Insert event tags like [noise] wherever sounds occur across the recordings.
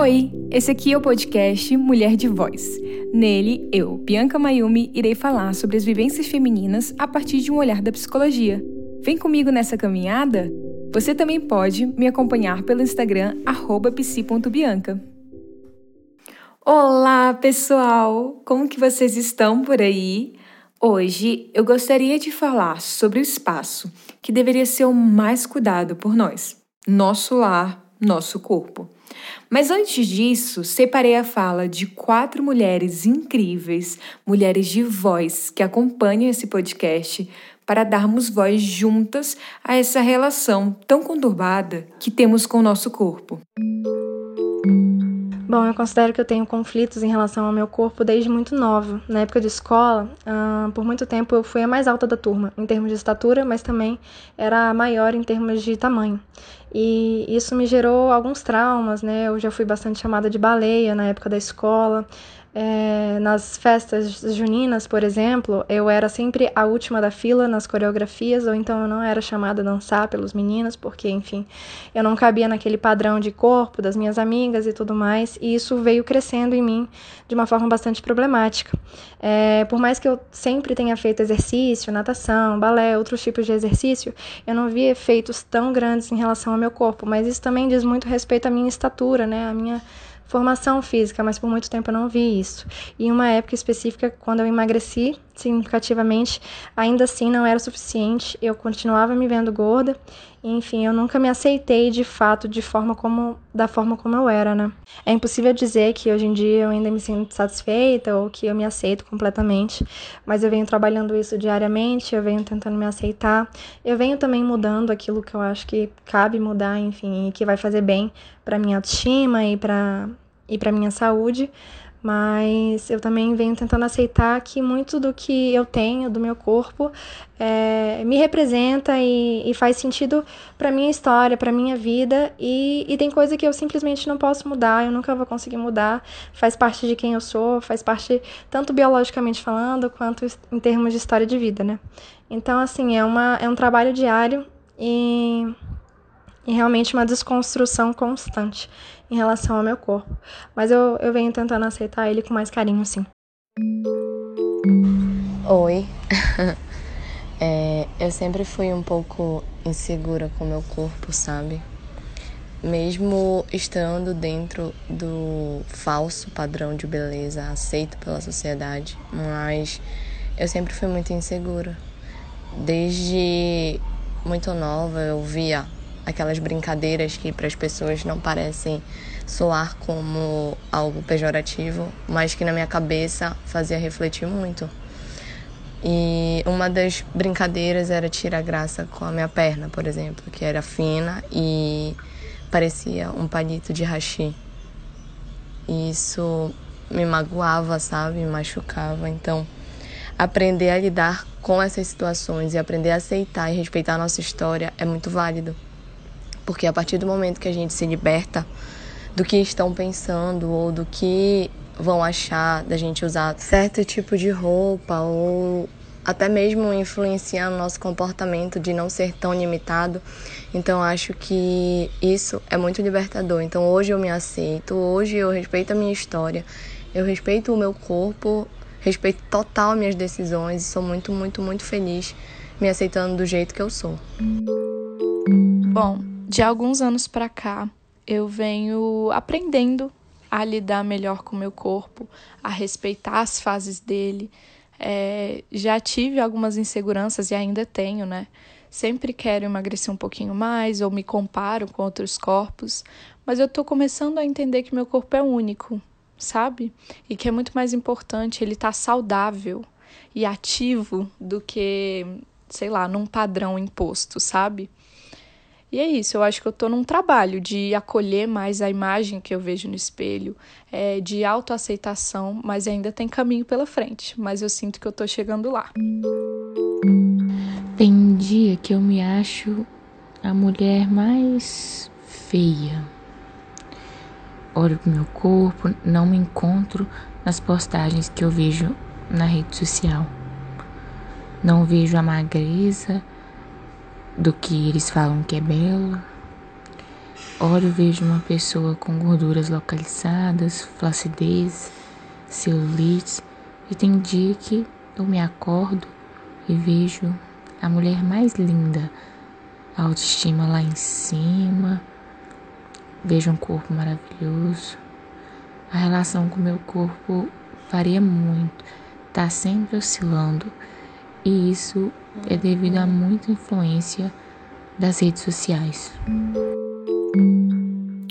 Oi, esse aqui é o podcast Mulher de Voz. Nele, eu, Bianca Mayumi, irei falar sobre as vivências femininas a partir de um olhar da psicologia. Vem comigo nessa caminhada? Você também pode me acompanhar pelo Instagram psi.bianca. Olá, pessoal! Como que vocês estão por aí? Hoje eu gostaria de falar sobre o espaço que deveria ser o mais cuidado por nós, nosso lar, nosso corpo. Mas antes disso, separei a fala de quatro mulheres incríveis, mulheres de voz que acompanham esse podcast, para darmos voz juntas a essa relação tão conturbada que temos com o nosso corpo. Bom, eu considero que eu tenho conflitos em relação ao meu corpo desde muito nova. Na época de escola, uh, por muito tempo eu fui a mais alta da turma, em termos de estatura, mas também era a maior em termos de tamanho. E isso me gerou alguns traumas, né? Eu já fui bastante chamada de baleia na época da escola. É, nas festas juninas, por exemplo, eu era sempre a última da fila nas coreografias, ou então eu não era chamada a dançar pelos meninos, porque, enfim, eu não cabia naquele padrão de corpo das minhas amigas e tudo mais, e isso veio crescendo em mim de uma forma bastante problemática. É, por mais que eu sempre tenha feito exercício, natação, balé, outros tipos de exercício, eu não vi efeitos tão grandes em relação ao meu corpo, mas isso também diz muito respeito à minha estatura, né, à minha formação física, mas por muito tempo eu não vi isso. E em uma época específica, quando eu emagreci significativamente, ainda assim não era o suficiente, eu continuava me vendo gorda, enfim, eu nunca me aceitei de fato de forma como da forma como eu era, né? É impossível dizer que hoje em dia eu ainda me sinto satisfeita ou que eu me aceito completamente, mas eu venho trabalhando isso diariamente, eu venho tentando me aceitar, eu venho também mudando aquilo que eu acho que cabe mudar, enfim, e que vai fazer bem para minha autoestima e para e para minha saúde, mas eu também venho tentando aceitar que muito do que eu tenho, do meu corpo, é, me representa e, e faz sentido para minha história, para minha vida, e, e tem coisa que eu simplesmente não posso mudar, eu nunca vou conseguir mudar, faz parte de quem eu sou, faz parte tanto biologicamente falando, quanto em termos de história de vida, né? Então, assim, é, uma, é um trabalho diário e e realmente uma desconstrução constante em relação ao meu corpo. Mas eu, eu venho tentando aceitar ele com mais carinho, sim. Oi. [laughs] é, eu sempre fui um pouco insegura com meu corpo, sabe? Mesmo estando dentro do falso padrão de beleza aceito pela sociedade, mas eu sempre fui muito insegura. Desde muito nova eu via aquelas brincadeiras que para as pessoas não parecem soar como algo pejorativo, mas que na minha cabeça fazia refletir muito. E uma das brincadeiras era tirar graça com a minha perna, por exemplo, que era fina e parecia um palito de hashi. E isso me magoava, sabe? Me machucava. Então, aprender a lidar com essas situações e aprender a aceitar e respeitar a nossa história é muito válido. Porque a partir do momento que a gente se liberta do que estão pensando ou do que vão achar da gente usar certo tipo de roupa ou até mesmo influenciar o nosso comportamento de não ser tão limitado. Então acho que isso é muito libertador. Então hoje eu me aceito, hoje eu respeito a minha história, eu respeito o meu corpo, respeito total minhas decisões e sou muito, muito, muito feliz me aceitando do jeito que eu sou. Bom, de alguns anos para cá, eu venho aprendendo a lidar melhor com o meu corpo, a respeitar as fases dele. É, já tive algumas inseguranças e ainda tenho, né? Sempre quero emagrecer um pouquinho mais ou me comparo com outros corpos, mas eu tô começando a entender que meu corpo é único, sabe? E que é muito mais importante ele estar tá saudável e ativo do que, sei lá, num padrão imposto, sabe? E é isso, eu acho que eu tô num trabalho de acolher mais a imagem que eu vejo no espelho, é, de autoaceitação, mas ainda tem caminho pela frente. Mas eu sinto que eu tô chegando lá. Tem dia que eu me acho a mulher mais feia. Olho pro meu corpo, não me encontro nas postagens que eu vejo na rede social. Não vejo a magreza, do que eles falam que é belo. Olho vejo uma pessoa com gorduras localizadas, flacidez, celulite, e tem dia que eu me acordo e vejo a mulher mais linda, a autoestima lá em cima, vejo um corpo maravilhoso. A relação com o meu corpo varia muito, está sempre oscilando, e isso é devido a muita influência das redes sociais.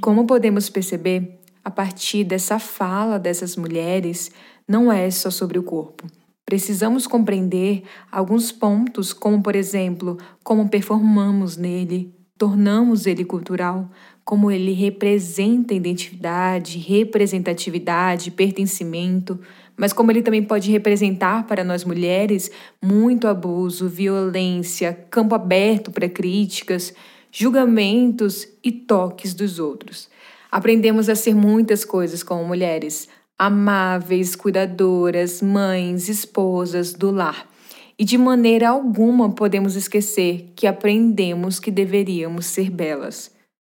Como podemos perceber, a partir dessa fala dessas mulheres, não é só sobre o corpo. Precisamos compreender alguns pontos, como, por exemplo, como performamos nele, tornamos ele cultural, como ele representa identidade, representatividade, pertencimento, mas como ele também pode representar para nós mulheres muito abuso, violência, campo aberto para críticas, julgamentos e toques dos outros. Aprendemos a ser muitas coisas como mulheres, amáveis, cuidadoras, mães, esposas do lar. E de maneira alguma podemos esquecer que aprendemos que deveríamos ser belas.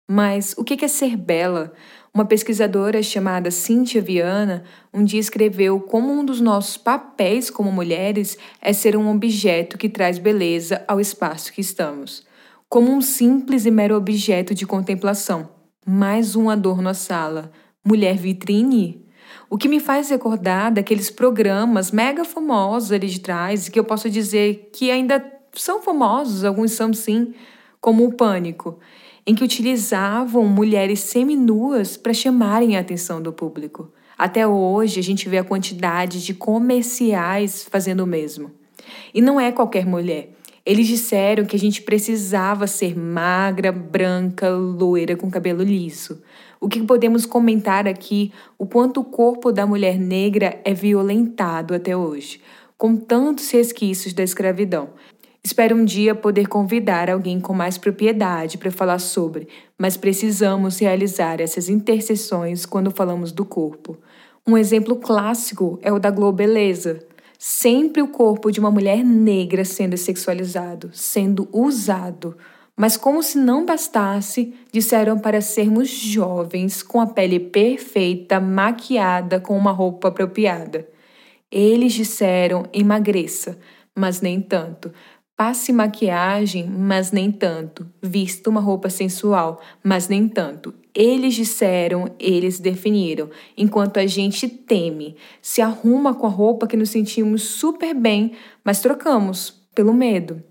Mas o que é ser bela? Uma pesquisadora chamada Cynthia Viana um dia escreveu como um dos nossos papéis como mulheres é ser um objeto que traz beleza ao espaço que estamos. Como um simples e mero objeto de contemplação. Mais um adorno à sala. Mulher vitrine? O que me faz recordar daqueles programas mega famosos ali de trás, que eu posso dizer que ainda são famosos, alguns são sim, como o Pânico em que utilizavam mulheres seminuas para chamarem a atenção do público. Até hoje a gente vê a quantidade de comerciais fazendo o mesmo. E não é qualquer mulher. Eles disseram que a gente precisava ser magra, branca, loira, com cabelo liso. O que podemos comentar aqui o quanto o corpo da mulher negra é violentado até hoje, com tantos resquícios da escravidão. Espero um dia poder convidar alguém com mais propriedade para falar sobre, mas precisamos realizar essas interseções quando falamos do corpo. Um exemplo clássico é o da Globeleza. Sempre o corpo de uma mulher negra sendo sexualizado, sendo usado. Mas, como se não bastasse, disseram para sermos jovens, com a pele perfeita, maquiada, com uma roupa apropriada. Eles disseram emagreça, mas nem tanto. Passe maquiagem, mas nem tanto. Vista uma roupa sensual, mas nem tanto. Eles disseram, eles definiram. Enquanto a gente teme, se arruma com a roupa que nos sentimos super bem, mas trocamos pelo medo.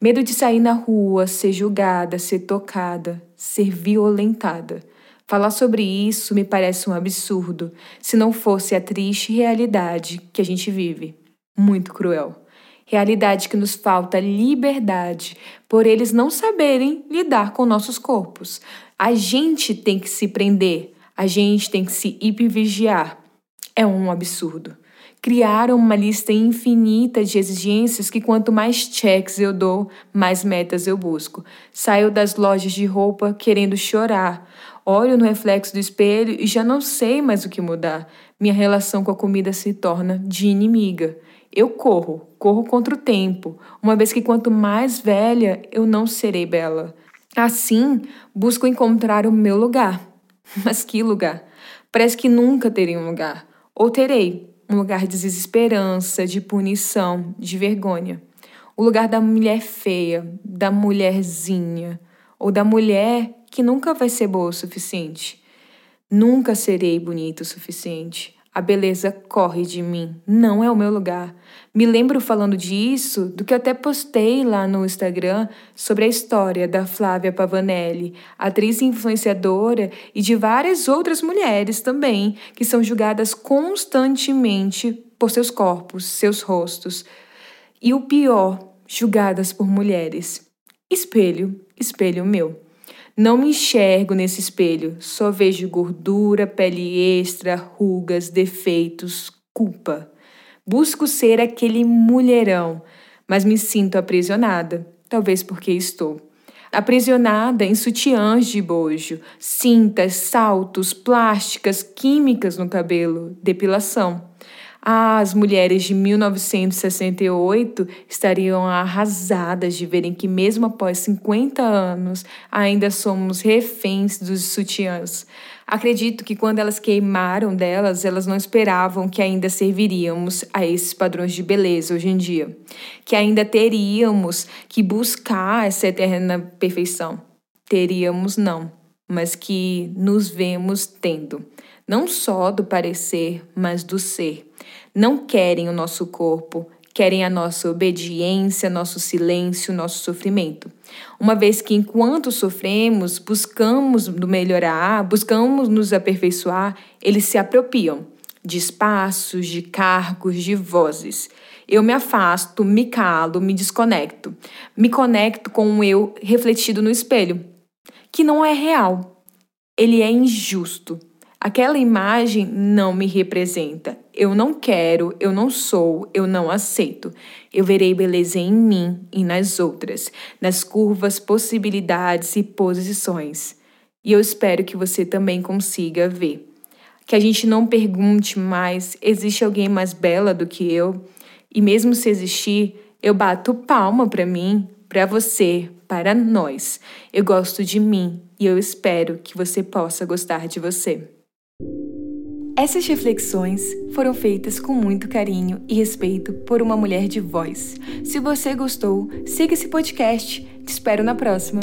Medo de sair na rua, ser julgada, ser tocada, ser violentada. Falar sobre isso me parece um absurdo, se não fosse a triste realidade que a gente vive. Muito cruel realidade que nos falta liberdade por eles não saberem lidar com nossos corpos. A gente tem que se prender, a gente tem que se hipervigiar. É um absurdo. Criaram uma lista infinita de exigências que quanto mais checks eu dou, mais metas eu busco. Saio das lojas de roupa querendo chorar. Olho no reflexo do espelho e já não sei mais o que mudar. Minha relação com a comida se torna de inimiga. Eu corro, corro contra o tempo, uma vez que quanto mais velha, eu não serei bela. Assim, busco encontrar o meu lugar. [laughs] Mas que lugar? Parece que nunca terei um lugar. Ou terei um lugar de desesperança, de punição, de vergonha. O lugar da mulher feia, da mulherzinha, ou da mulher que nunca vai ser boa o suficiente. Nunca serei bonita o suficiente. A beleza corre de mim, não é o meu lugar. Me lembro falando disso do que até postei lá no Instagram sobre a história da Flávia Pavanelli, atriz influenciadora e de várias outras mulheres também, que são julgadas constantemente por seus corpos, seus rostos. E o pior, julgadas por mulheres. Espelho, espelho meu. Não me enxergo nesse espelho, só vejo gordura, pele extra, rugas, defeitos, culpa. Busco ser aquele mulherão, mas me sinto aprisionada, talvez porque estou. Aprisionada em sutiãs de bojo, cintas, saltos, plásticas, químicas no cabelo, depilação. As mulheres de 1968 estariam arrasadas de verem que, mesmo após 50 anos, ainda somos reféns dos sutiãs. Acredito que quando elas queimaram delas, elas não esperavam que ainda serviríamos a esses padrões de beleza hoje em dia, que ainda teríamos que buscar essa eterna perfeição. Teríamos não, mas que nos vemos tendo não só do parecer, mas do ser. Não querem o nosso corpo, querem a nossa obediência, nosso silêncio, nosso sofrimento. Uma vez que, enquanto sofremos, buscamos melhorar, buscamos nos aperfeiçoar, eles se apropriam de espaços, de cargos, de vozes. Eu me afasto, me calo, me desconecto. Me conecto com o eu refletido no espelho, que não é real. Ele é injusto. Aquela imagem não me representa. Eu não quero, eu não sou, eu não aceito. Eu verei beleza em mim e nas outras, nas curvas, possibilidades e posições. E eu espero que você também consiga ver. Que a gente não pergunte mais: existe alguém mais bela do que eu? E mesmo se existir, eu bato palma para mim, para você, para nós. Eu gosto de mim e eu espero que você possa gostar de você. Essas reflexões foram feitas com muito carinho e respeito por uma mulher de voz. Se você gostou, siga esse podcast. Te espero na próxima.